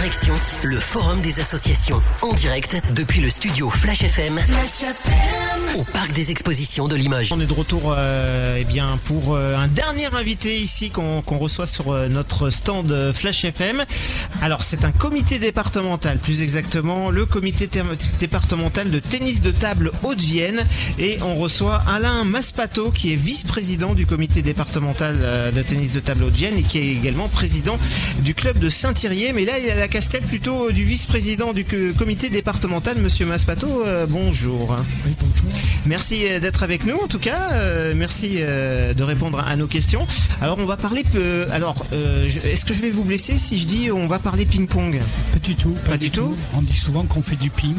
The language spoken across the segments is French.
Direction le Forum des associations en direct depuis le studio Flash FM, au Parc des Expositions de Limoges. On est de retour euh, eh bien, pour euh, un dernier invité ici qu'on reçoit sur euh, notre stand euh, Flash FM. Alors c'est un comité départemental, plus exactement le comité départemental de tennis de table Haute-Vienne et on reçoit Alain Maspato qui est vice-président du comité départemental euh, de tennis de table Haute-Vienne et qui est également président du club de Saint-Thierry. Mais là il a la casquette plutôt du vice-président du co- comité départemental, Monsieur Maspato. Euh, bonjour. Merci euh, d'être avec nous en tout cas. Euh, merci de répondre à nos questions. Alors on va parler. peu- alors est-ce que je vais vous blesser si je dis on va parler ping-pong? Pas du tout. Pas du tout On dit souvent qu'on fait du ping.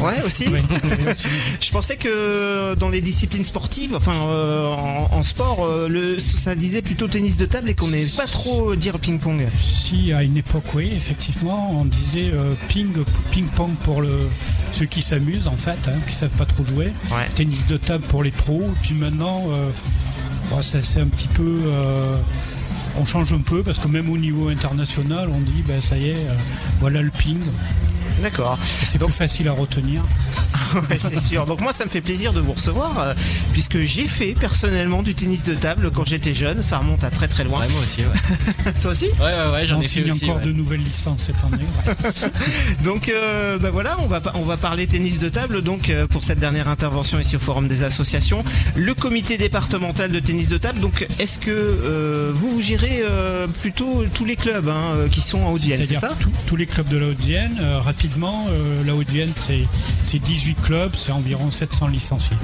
Ouais aussi. Oui, oui, aussi. Je pensais que dans les disciplines sportives, enfin euh, en, en sport, euh, le, ça disait plutôt tennis de table et qu'on n'aimait pas trop dire ping-pong. Si à une époque, oui, effectivement, on disait euh, ping, ping-pong pour le, ceux qui s'amusent en fait, hein, qui savent pas trop jouer. Ouais. Tennis de table pour les pros. Et puis maintenant, euh, bon, ça, c'est un petit peu. euh, on change un peu parce que même au niveau international, on dit ben ça y est, euh, voilà le ping. D'accord. C'est plus facile à retenir. Ouais, c'est sûr. Donc moi, ça me fait plaisir de vous recevoir, euh, puisque j'ai fait personnellement du tennis de table quand j'étais jeune. Ça remonte à très très loin. Ouais, moi aussi, ouais. Toi aussi? Ouais, ouais, ouais, j'en ai fait aussi. encore ouais. de nouvelles licences cette année. ouais. Donc euh, bah voilà, on va on va parler tennis de table donc euh, pour cette dernière intervention ici au Forum des associations, le comité départemental de tennis de table. Donc est-ce que euh, vous vous gérez euh, plutôt tous les clubs hein, qui sont en Haute-Vienne, c'est C'est-à-dire ça? tous- tous les clubs de la Haute-Vienne. euh, rapidement, euh, la Haute-Vienne, c'est c'est 18 clubs, c'est environ 700 licenciés.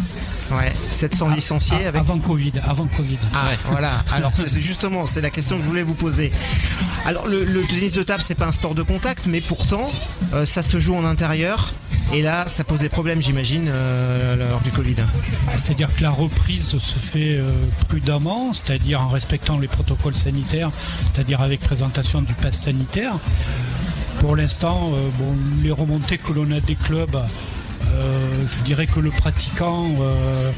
Ouais, 700 licenciés Ah, avec Avant Covid, avant Covid. Ah voilà, alors c'est c'est justement, c'est la question que je voulais vous poser. Alors le, le tennis de table, c'est pas un sport de contact, mais pourtant, euh, ça se joue en intérieur. Et là, ça pose des problèmes, j'imagine, euh, lors du Covid. C'est-à-dire que la reprise se fait euh, prudemment, c'est-à-dire en respectant les protocoles sanitaires, c'est-à-dire avec présentation du pass sanitaire. Pour l'instant, euh, bon, les remontées que l'on a des clubs, euh, je dirais que le pratiquant euh,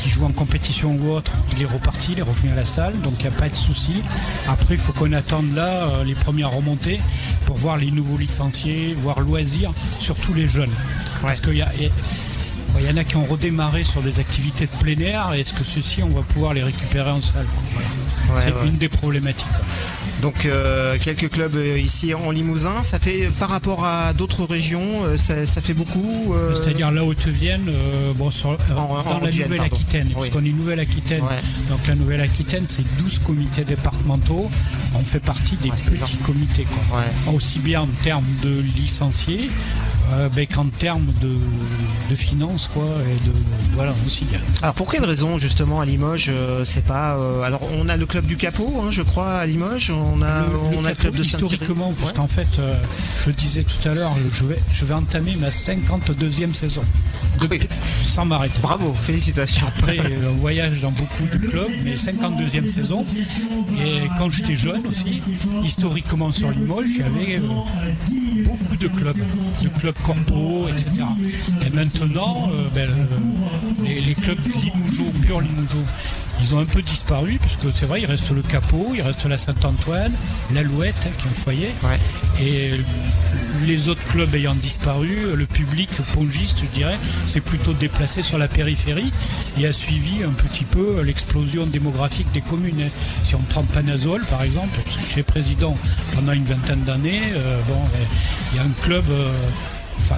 qui joue en compétition ou autre, il est reparti, il est revenu à la salle, donc il n'y a pas de souci. Après, il faut qu'on attende là euh, les premières remontées pour voir les nouveaux licenciés, voir loisirs, surtout les jeunes. Parce qu'il y y en a qui ont redémarré sur des activités de plein air. Est-ce que ceux-ci, on va pouvoir les récupérer en salle. Ouais, C'est ouais. une des problématiques. Donc euh, quelques clubs euh, ici en Limousin, ça fait par rapport à d'autres régions, euh, ça, ça fait beaucoup. euh, C'est-à-dire la Haute-Vienne, euh, bon, sur- En- en dans la Nouvelle-Aquitaine. Oui. puisqu'on est Nouvelle-Aquitaine. Ouais. Donc la Nouvelle-Aquitaine, c'est 12 comités départementaux. On fait partie des Ouais, petits comités. Quoi. Ouais. Aussi bien en termes de licenciés euh, ben, qu'en termes de, de finances. Quoi, et de, voilà, aussi. Alors pour quelle raison justement à Limoges, euh, c'est pas. euh, alors on a le club du Capot, hein, je crois à Limoges, on a le, on a le club de historiquement, parce Ouais. qu'en fait, euh, je disais tout à l'heure, je vais, je vais entamer ma 52e saison. Depuis- oui. Sans m'arrêter. Bravo, félicitations. Après, on voyage dans beaucoup de clubs, mais 52e saison. Et quand j'étais jeune aussi, historiquement sur Limoges, il y avait beaucoup de clubs, de clubs corporaux, etc. Et maintenant, euh, ben, euh, les, les clubs Limougeaux, pur Limougeaux, ils ont un peu disparu, puisque c'est vrai, il reste le Capot, il reste la Saint-Antoine, l'Alouette, hein, qui est un foyer. Ouais. Et les autres clubs ayant disparu, le public pongiste, je dirais, s'est plutôt déplacé sur la périphérie et a suivi un petit peu l'explosion démographique des communes. Si on prend Panazol, par exemple, parce que je suis président pendant une vingtaine d'années, euh, bon, euh, il y a un club, euh, enfin,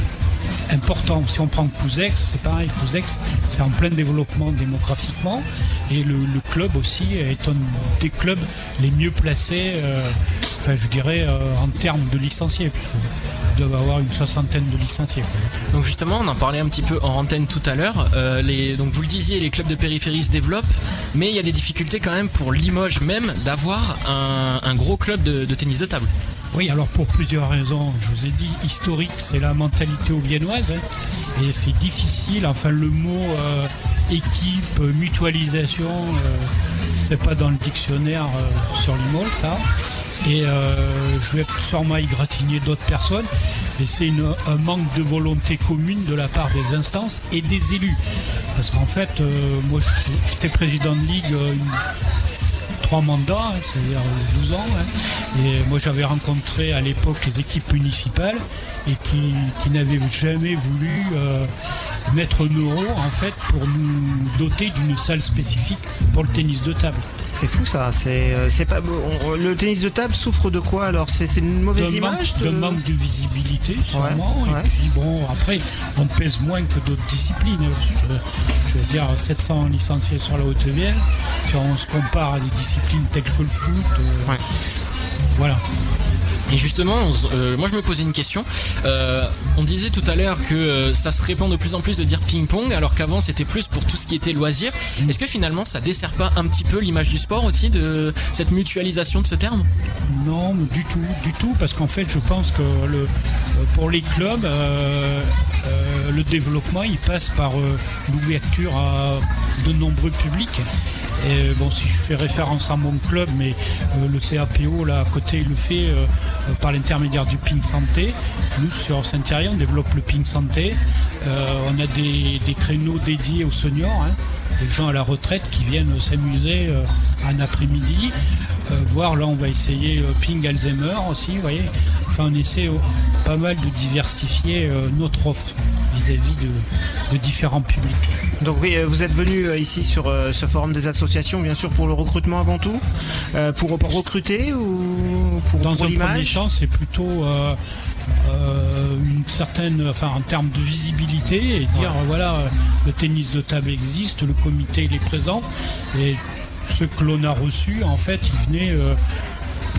important. Si on prend Couzex, c'est pareil. Couzex, c'est en plein développement démographiquement. Et le, club aussi est un des clubs les mieux placés, euh, enfin, je dirais, euh, en termes de licenciés, puisqu'ils doivent avoir une soixantaine de licenciés. Donc justement, on en parlait un petit peu en antenne tout à l'heure. Donc vous le disiez, les clubs de périphérie se développent, mais il y a des difficultés quand même pour Limoges même d'avoir un, gros club de tennis de table. Oui, alors pour plusieurs raisons. Je vous ai dit, historique, c'est la mentalité viennoise. hein, et c'est difficile. Enfin, le mot euh, équipe, euh, mutualisation, euh, c'est pas dans le dictionnaire euh, sur Limoges, ça. Et euh, je vais sûrement égratigner d'autres personnes. Mais c'est un manque de volonté commune de la part des instances et des élus. Parce qu'en fait, moi, j'étais président de ligue trois mandats, hein, c'est-à-dire 12 ans. Hein. Et moi j'avais rencontré à l'époque les équipes municipales et qui, n'avaient jamais voulu euh, mettre un euro en fait pour nous doter d'une salle spécifique pour le tennis de table. C'est fou ça. C'est euh, pas le tennis de table souffre de quoi alors? C'est une mauvaise image de... manque de visibilité sûrement. et puis bon après on pèse moins que d'autres disciplines. Je, veux dire 700 licenciés sur la Haute-Vienne. Si on se compare à des disciplines telles que le foot, euh, voilà. Et justement, euh, moi je me posais une question. Euh, on disait tout à l'heure que euh, ça se répand de plus en plus de dire ping-pong, alors qu'avant c'était plus pour tout ce qui était loisir. Est-ce que finalement ça dessert pas un petit peu l'image du sport aussi de cette mutualisation de ce terme? Non, du tout, du tout, parce qu'en fait je pense que le, pour les clubs, le développement il passe par l'ouverture à de nombreux publics. Bon, si je fais référence à mon club, mais le CAPO là à côté le fait euh, par l'intermédiaire du Ping Santé. Nous, sur Saint-Thierry, on développe le Ping Santé. Euh, on a des, créneaux dédiés aux seniors, hein. des gens à la retraite qui viennent s'amuser euh, un après-midi. Voir, là, on va essayer Ping Alzheimer aussi, vous voyez. Enfin, on essaie pas mal de diversifier notre offre vis-à-vis de, différents publics. Donc oui, vous êtes venu ici sur ce forum des associations, bien sûr pour le recrutement avant tout, pour, recruter ou pour, Dans un premier temps, c'est plutôt euh, euh, une certaine, enfin en termes de visibilité et dire voilà, le tennis de table existe, le comité il est présent et ce que l'on a reçu, en fait, il venait euh,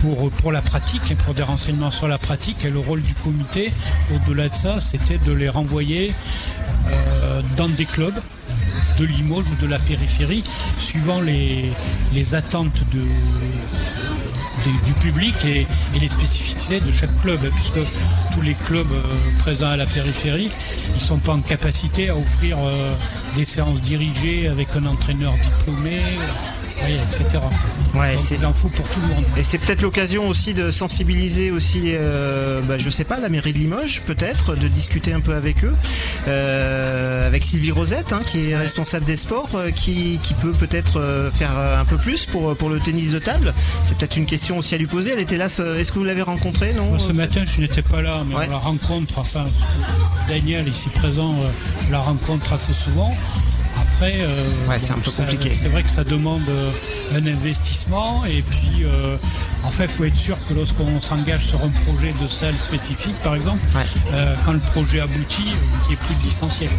pour, pour la pratique, pour des renseignements sur la pratique. Et le rôle du comité, au-delà de ça, c'était de les renvoyer dans des clubs de Limoges ou de la périphérie, suivant les, les attentes de, du public et, les spécificités de chaque club, puisque tous les clubs euh, présents à la périphérie, ils sont pas en capacité à offrir euh, des séances dirigées avec un entraîneur diplômé etc. Ouais, c'est l'info pour tout le monde. Et c'est peut-être l'occasion aussi de sensibiliser aussi, euh, bah, je sais pas, la mairie de Limoges, peut-être, de discuter un peu avec eux, euh, avec Sylvie Rosette, hein, qui est responsable des sports, euh, qui, peut peut-être euh, faire un peu plus pour, pour le tennis de table. C'est peut-être une question aussi à lui poser. Elle était là, est-ce que vous l'avez rencontrée, non Ce matin, je n'étais pas là, mais on la rencontre, enfin, Daniel ici présent, la rencontre assez souvent. Après, euh, c'est un peu compliqué. C'est vrai que ça demande euh, un investissement et puis euh, en fait, il faut être sûr que lorsqu'on s'engage sur un projet de salle spécifique, par exemple, quand le projet aboutit, il n'y ait plus de licenciés.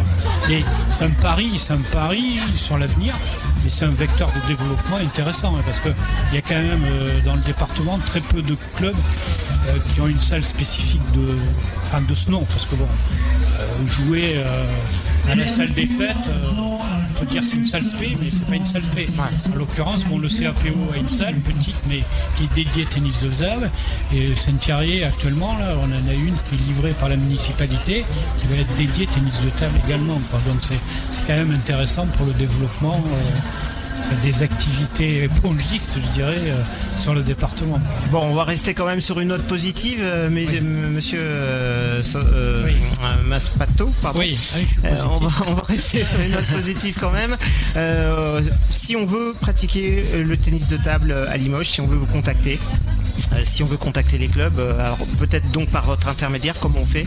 Et c'est un pari, c'est un pari sur l'avenir, mais c'est un vecteur de développement intéressant hein, parce qu'il y a quand même dans le département très peu de clubs qui ont une salle spécifique de, enfin, de ce nom, parce que bon, jouer à la salle des fêtes, on peut dire c'est une salle spé, mais c'est pas une salle spé. En l'occurrence, bon, le CAPO a une salle petite, mais qui est dédiée tennis de table. Et Saint-Thierry, actuellement, là, on en a une qui est livrée par la municipalité, qui va être dédiée tennis de table également. Donc c'est quand même intéressant pour le développement. Euh, des activités épongistes, je dirais, euh, sur le département. Bon, on va rester quand même sur une note positive, euh, mais monsieur euh, Maspato, pardon. Oui, ah on, va, on, va, rester sur une note positive quand même. si on veut pratiquer le tennis de table à Limoges, si on veut vous contacter, si on veut contacter les clubs, alors peut-être donc par votre intermédiaire, comme on fait.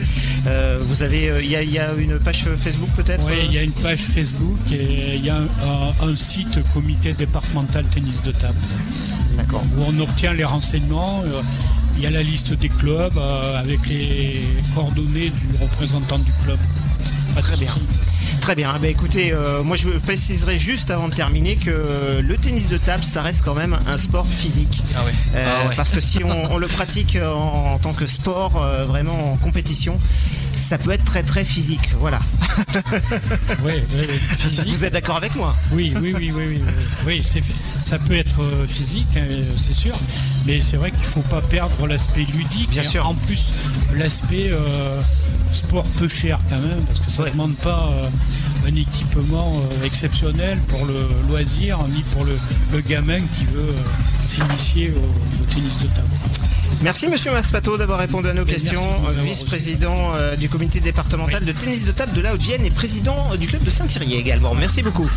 vous avez, il y, a une page Facebook peut-être. Oui, il y a une page Facebook et il y a un, un site comité départemental tennis de table. D'accord. Où on obtient les renseignements. Euh, il y a la liste des clubs euh, avec les coordonnées du représentant du club. Très bien. Très bien. Eh ben, écoutez, euh, moi je préciserai juste avant de terminer que le tennis de table, ça reste quand même un sport physique. Ah ah parce que si on, le pratique en, tant que sport, vraiment en compétition, ça peut être très très physique. Voilà. oui, Vous êtes d'accord avec moi? Oui, oui, oui, oui, oui. oui ça peut être euh, physique, hein, c'est sûr, mais c'est vrai qu'il ne faut pas perdre l'aspect ludique. Bien sûr. En plus, l'aspect euh, sport peu cher quand même, parce que ça ne demande pas euh, un équipement exceptionnel pour le loisir, ni pour le, gamin qui veut s'initier au tennis de table. Merci Monsieur Maspato d'avoir répondu à nos questions. Vice-président euh, du comité départemental de tennis de table de la Haute-Vienne et président du club de Saint-Thierry également. Merci beaucoup.